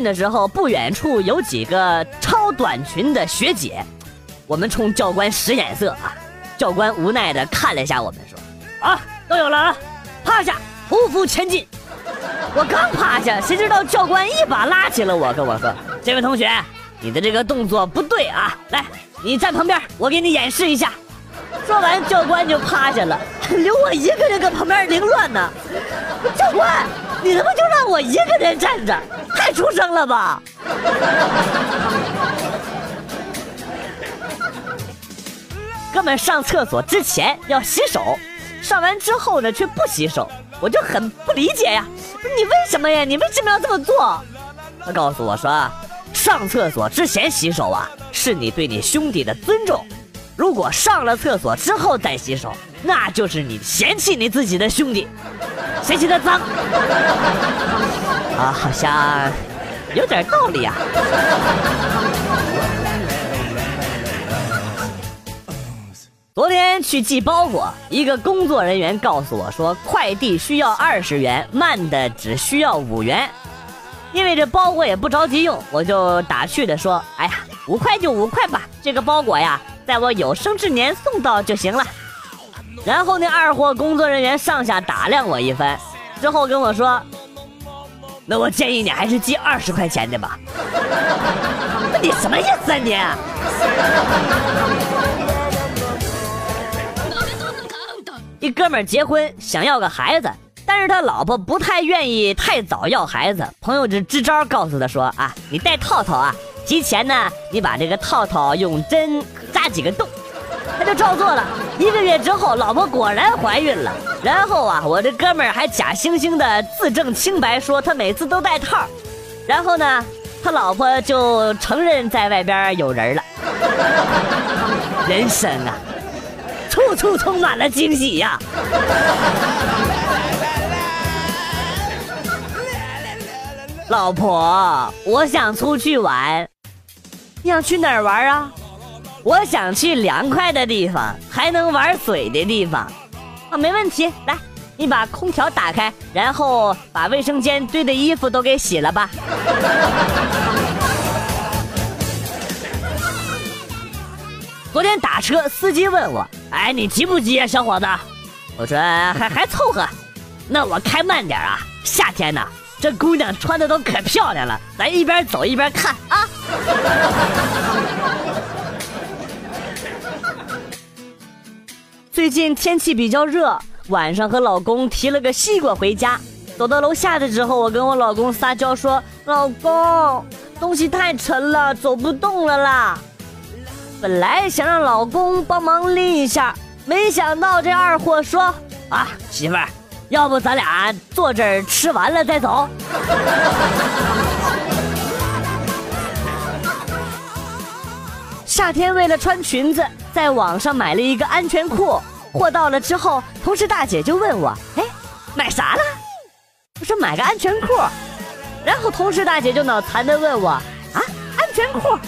训的时候，不远处有几个超短裙的学姐，我们冲教官使眼色啊。教官无奈的看了一下我们，说：“啊，都有了啊，趴下，匍匐前进。”我刚趴下，谁知道教官一把拉起了我，跟我说：“这位同学，你的这个动作不对啊，来，你站旁边，我给你演示一下。”说完，教官就趴下了，留我一个人搁旁边凌乱呢。教官，你他妈就让我一个人站着？太畜生了吧！哥们上厕所之前要洗手，上完之后呢却不洗手，我就很不理解呀。你为什么呀？你为什么要这么做？他告诉我说，上厕所之前洗手啊，是你对你兄弟的尊重；如果上了厕所之后再洗手，那就是你嫌弃你自己的兄弟，嫌弃他脏。啊，好像有点道理啊。昨天去寄包裹，一个工作人员告诉我说，快递需要二十元，慢的只需要五元。因为这包裹也不着急用，我就打趣的说：“哎呀，五块就五块吧，这个包裹呀，在我有生之年送到就行了。”然后那二货工作人员上下打量我一番，之后跟我说：“那我建议你还是寄二十块钱的吧。”你什么意思啊你？一哥们儿结婚想要个孩子，但是他老婆不太愿意太早要孩子。朋友就支招告诉他说：“啊，你戴套套啊，提前呢，你把这个套套用针扎几个洞。”他就照做了。一个月之后，老婆果然怀孕了。然后啊，我这哥们儿还假惺惺的自证清白，说他每次都戴套。然后呢，他老婆就承认在外边有人了。人生啊！处处充满了惊喜呀！老婆，我想出去玩，你想去哪儿玩啊？我想去凉快的地方，还能玩水的地方。啊，没问题，来，你把空调打开，然后把卫生间堆的衣服都给洗了吧。昨天打车，司机问我：“哎，你急不急啊，小伙子？”我说：“还还凑合。”那我开慢点啊！夏天呢，这姑娘穿的都可漂亮了，咱一边走一边看啊。最近天气比较热，晚上和老公提了个西瓜回家。走到楼下的时候，我跟我老公撒娇说：“老公，东西太沉了，走不动了啦。”本来想让老公帮忙拎一下，没想到这二货说：“啊，媳妇儿，要不咱俩坐这儿吃完了再走。” 夏天为了穿裙子，在网上买了一个安全裤，货到了之后，同事大姐就问我：“哎，买啥了？”我说：“买个安全裤。”然后同事大姐就脑残的问我：“啊，安全裤？”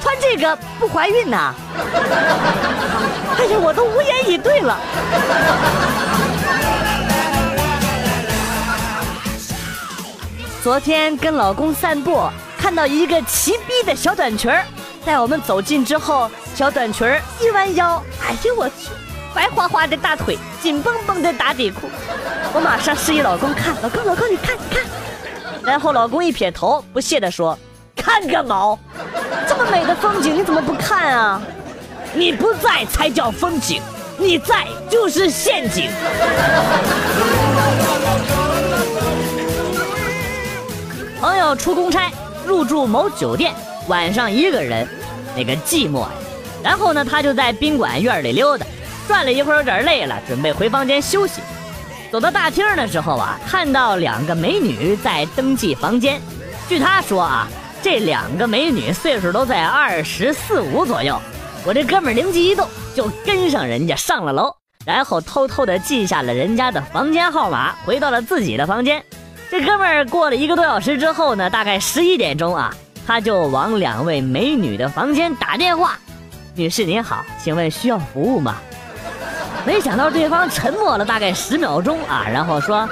穿这个不怀孕呐？哎呀，我都无言以对了。昨天跟老公散步，看到一个齐逼的小短裙儿，在我们走近之后，小短裙一弯腰，哎呦我去，白花花的大腿，紧绷绷的打底裤，我马上示意老公看，老公老公你看看，然后老公一撇头，不屑的说。看个毛！这么美的风景，你怎么不看啊？你不在才叫风景，你在就是陷阱。朋友出公差，入住某酒店，晚上一个人，那个寂寞呀。然后呢，他就在宾馆院里溜达，转了一会儿，有点累了，准备回房间休息。走到大厅的时候啊，看到两个美女在登记房间。据他说啊。这两个美女岁数都在二十四五左右，我这哥们灵机一动，就跟上人家上了楼，然后偷偷的记下了人家的房间号码，回到了自己的房间。这哥们儿过了一个多小时之后呢，大概十一点钟啊，他就往两位美女的房间打电话：“女士您好，请问需要服务吗？”没想到对方沉默了大概十秒钟啊，然后说：“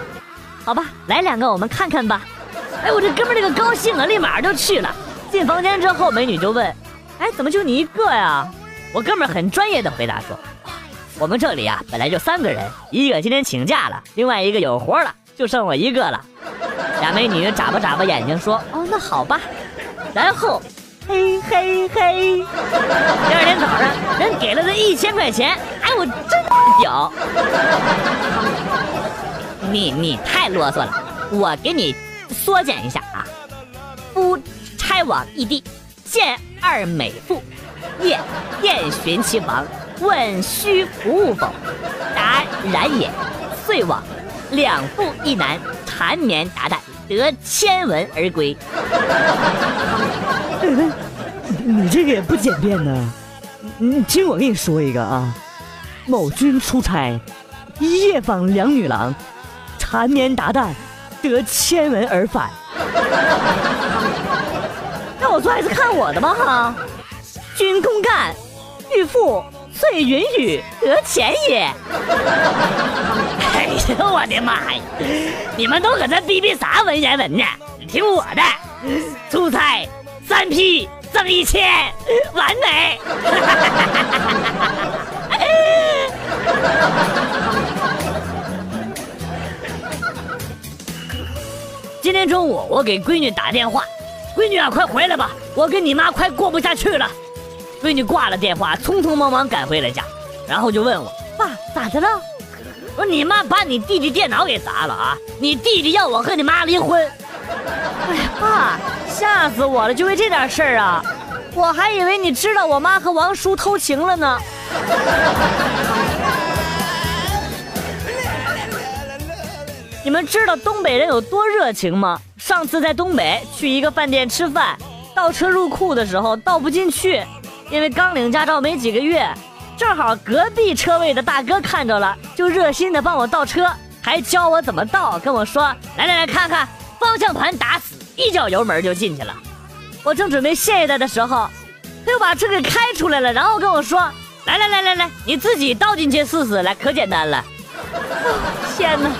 好吧，来两个我们看看吧。”哎，我这哥们儿那个高兴啊，立马就去了。进房间之后，美女就问：“哎，怎么就你一个呀？”我哥们很专业的回答说：“我们这里啊，本来就三个人，一个今天请假了，另外一个有活了，就剩我一个了。”俩美女眨巴眨巴眼睛说：“哦，那好吧。”然后，嘿嘿嘿，第二天早上，人给了他一千块钱。哎，我真屌！你你太啰嗦了，我给你缩减一下啊。夫差往异地，见二美妇，夜宴寻其房，问需服务否？答然也。遂往，两妇一男缠绵达旦，得千文而归。你这个也不简便呢。你听我给你说一个啊，某君出差，夜访两女郎，缠绵达旦，得千文而返。那我做还是看我的吧哈。君公干，玉妇遂云雨，得钱也。哎呀，我的妈呀！你们都搁这逼逼啥文言文呢？听我的，出差三批挣一千，完美。今天中午我给闺女打电话，闺女啊，快回来吧，我跟你妈快过不下去了。闺女挂了电话，匆匆忙忙赶回了家，然后就问我爸咋的了？我说你妈把你弟弟电脑给砸了啊！你弟弟要我和你妈离婚。哎呀，爸，吓死我了！就为这点事儿啊？我还以为你知道我妈和王叔偷情了呢。你们知道东北人有多热情吗？上次在东北去一个饭店吃饭，倒车入库的时候倒不进去，因为刚领驾照没几个月。正好隔壁车位的大哥看着了，就热心的帮我倒车，还教我怎么倒，跟我说：“来来来看看，方向盘打死，一脚油门就进去了。”我正准备谢他的时候，他又把车给开出来了，然后跟我说：“来来来来来，你自己倒进去试试，来可简单了。”天哪！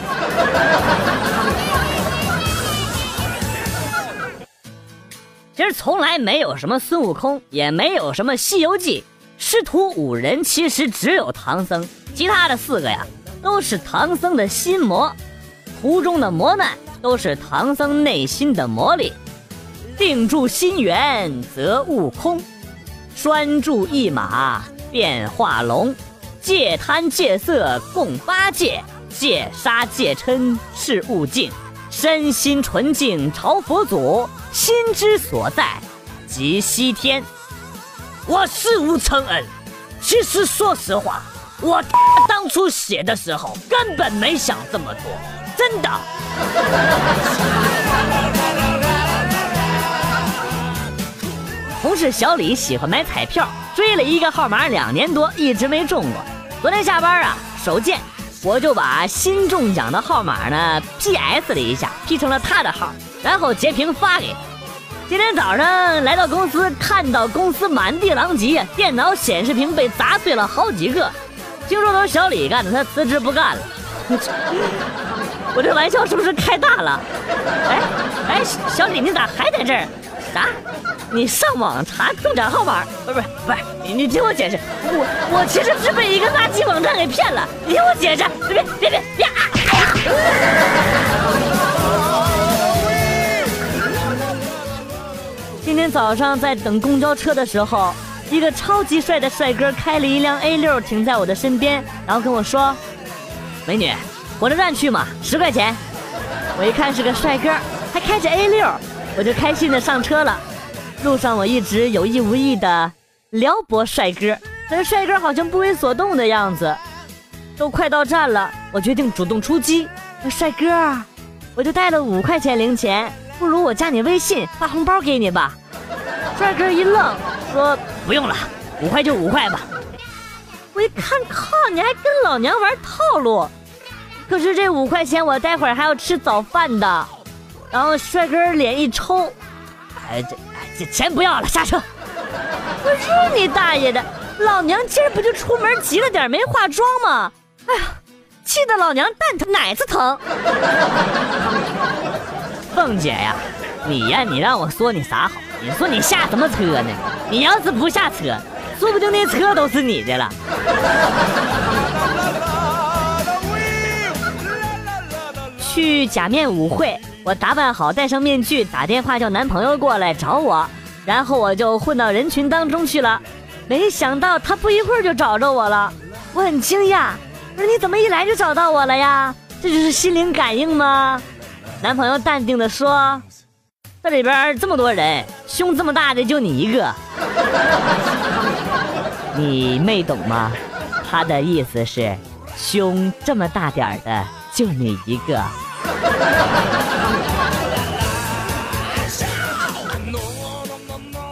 其实从来没有什么孙悟空，也没有什么西游记，师徒五人其实只有唐僧，其他的四个呀都是唐僧的心魔，途中的磨难都是唐僧内心的磨砺。定住心源则悟空，拴住一马变化龙，戒贪戒色共八戒。戒杀戒嗔是悟净，身心纯净朝佛祖，心之所在即西天。我是无承恩，其实说实话，我当初写的时候根本没想这么多，真的。同事小李喜欢买彩票，追了一个号码两年多，一直没中过。昨天下班啊，手贱。我就把新中奖的号码呢 PS 了一下，P 成了他的号，然后截屏发给。今天早上来到公司，看到公司满地狼藉，电脑显示屏被砸碎了好几个。听说都是小李干的，他辞职不干了。我这玩笑是不是开大了？哎哎，小李你咋还在这儿？啥？你上网查中奖号码？不是不是不是，你你听我解释，我我其实是被一个垃圾网站给骗了。你听我解释，别别别别！今天早上在等公交车的时候，一个超级帅的帅哥开了一辆 A 六停在我的身边，然后跟我说：“美女，火车站去嘛，十块钱。”我一看是个帅哥，还开着 A 六，我就开心的上车了。路上我一直有意无意的撩拨帅哥，但是帅哥好像不为所动的样子。都快到站了，我决定主动出击。帅哥，我就带了五块钱零钱，不如我加你微信发红包给你吧。帅哥一愣，说不用了，五块就五块吧。我一看，靠，你还跟老娘玩套路？可是这五块钱我待会儿还要吃早饭的。然后帅哥脸一抽，哎这哎这。钱不要了，下车！我日你大爷的！老娘今儿不就出门急了点，没化妆吗？哎呀，气得老娘蛋疼奶子疼！凤姐呀，你呀，你让我说你啥好？你说你下什么车呢？你要是不下车，说不定那车都是你的了。去假面舞会，我打扮好，戴上面具，打电话叫男朋友过来找我，然后我就混到人群当中去了。没想到他不一会儿就找着我了，我很惊讶。我说你怎么一来就找到我了呀？这就是心灵感应吗？男朋友淡定的说：“这里边这么多人，胸这么大的就你一个，你没懂吗？他的意思是，胸这么大点的就你一个。”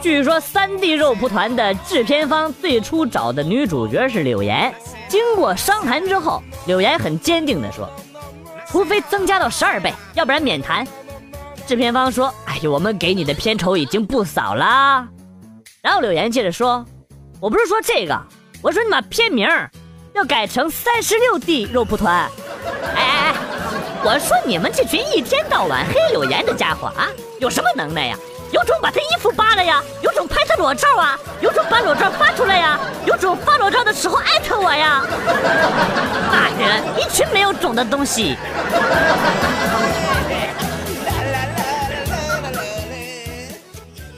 据说三 D 肉蒲团的制片方最初找的女主角是柳岩，经过商谈之后，柳岩很坚定地说：“除非增加到十二倍，要不然免谈。”制片方说：“哎呀，我们给你的片酬已经不少啦。”然后柳岩接着说：“我不是说这个，我说你把片名要改成三十六 D 肉蒲团。”我说你们这群一天到晚黑柳岩的家伙啊，有什么能耐呀？有种把他衣服扒了呀，有种拍他裸照啊，有种把裸照发出来呀，有种发裸照的时候艾特我呀！骂人，一群没有种的东西！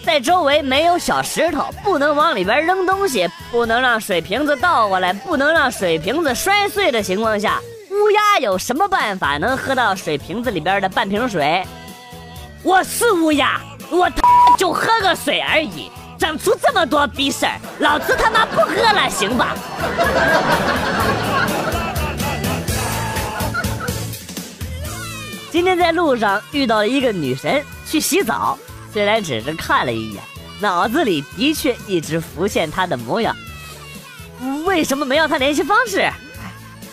在周围没有小石头，不能往里边扔东西，不能让水瓶子倒过来，不能让水瓶子摔碎的情况下。乌鸦有什么办法能喝到水瓶子里边的半瓶水？我是乌鸦，我他就喝个水而已，整出这么多逼事儿，老子他妈不喝了，行吧？今天在路上遇到了一个女神去洗澡，虽然只是看了一眼，脑子里的确一直浮现她的模样。为什么没要她联系方式？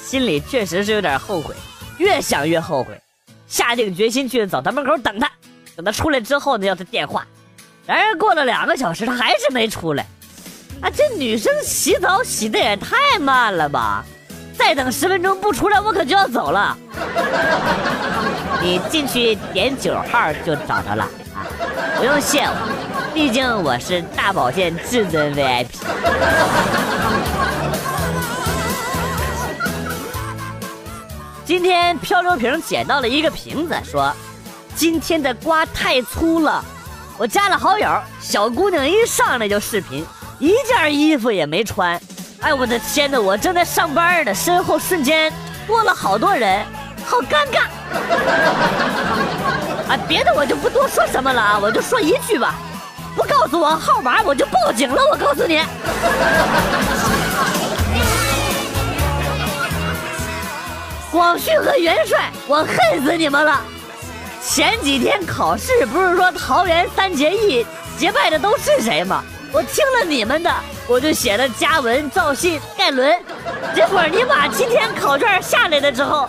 心里确实是有点后悔，越想越后悔，下定决心去澡堂门口等他。等他出来之后呢，要他电话。然而过了两个小时，他还是没出来。啊，这女生洗澡洗的也太慢了吧！再等十分钟不出来，我可就要走了。你进去点九号就找着了啊，不用谢我，毕竟我是大保健至尊 VIP。今天漂流瓶捡到了一个瓶子，说：“今天的瓜太粗了。”我加了好友，小姑娘一上来就视频，一件衣服也没穿。哎，我的天呐！我正在上班呢，身后瞬间多了好多人，好尴尬。啊，别的我就不多说什么了啊，我就说一句吧，不告诉我号码，我就报警了。我告诉你。广旭和元帅，我恨死你们了！前几天考试不是说桃园三结义结拜的都是谁吗？我听了你们的，我就写了嘉文、赵信、盖伦。结果你把今天考卷下来了之后，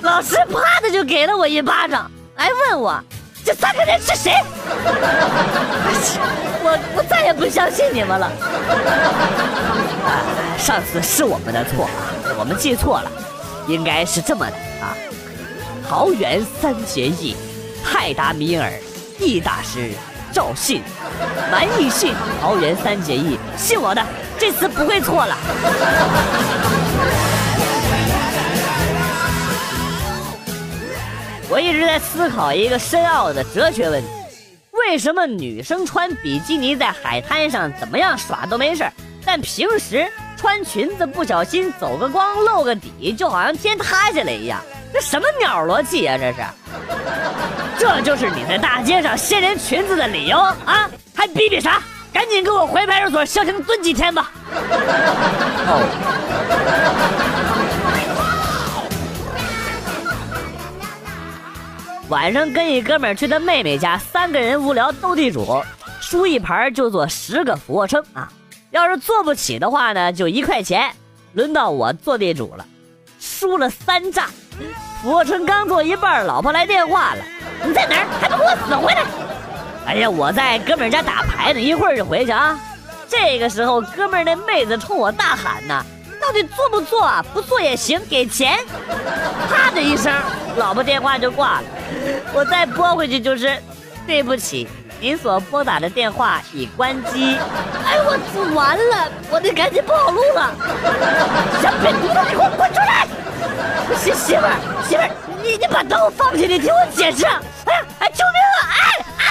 老师啪的就给了我一巴掌，还问我这三个人是谁？我我再也不相信你们了。上次是我们的错，我们记错了。应该是这么的啊，桃园三结义，泰达米尔，易大师，赵信，蛮易信，桃园三结义，信我的，这次不会错了。我一直在思考一个深奥的哲学问题：为什么女生穿比基尼在海滩上怎么样耍都没事但平时？穿裙子不小心走个光露个底，就好像天塌下来一样，这什么鸟逻辑呀？这是，这就是你在大街上掀人裙子的理由啊？还逼逼啥？赶紧给我回派出所消停蹲几天吧！哦。晚上跟一哥们去他妹妹家，三个人无聊斗地主，输一盘就做十个俯卧撑啊。要是做不起的话呢，就一块钱。轮到我做地主了，输了三仗，俯卧撑刚做一半，老婆来电话了：“你在哪儿？还不给我死回来！”哎呀，我在哥们家打牌呢，一会儿就回去啊。这个时候，哥们那妹子冲我大喊呢：“到底做不做？不做也行，给钱！”啪的一声，老婆电话就挂了。我再拨回去就是对不起，您所拨打的电话已关机。哎，我完了，我得赶紧跑路了。小瘪犊子，你给我滚出来！媳媳妇儿，媳妇儿，你你把刀放下，你听我解释。哎呀，哎，救命啊！哎啊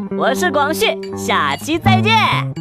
我是广旭，下期再见。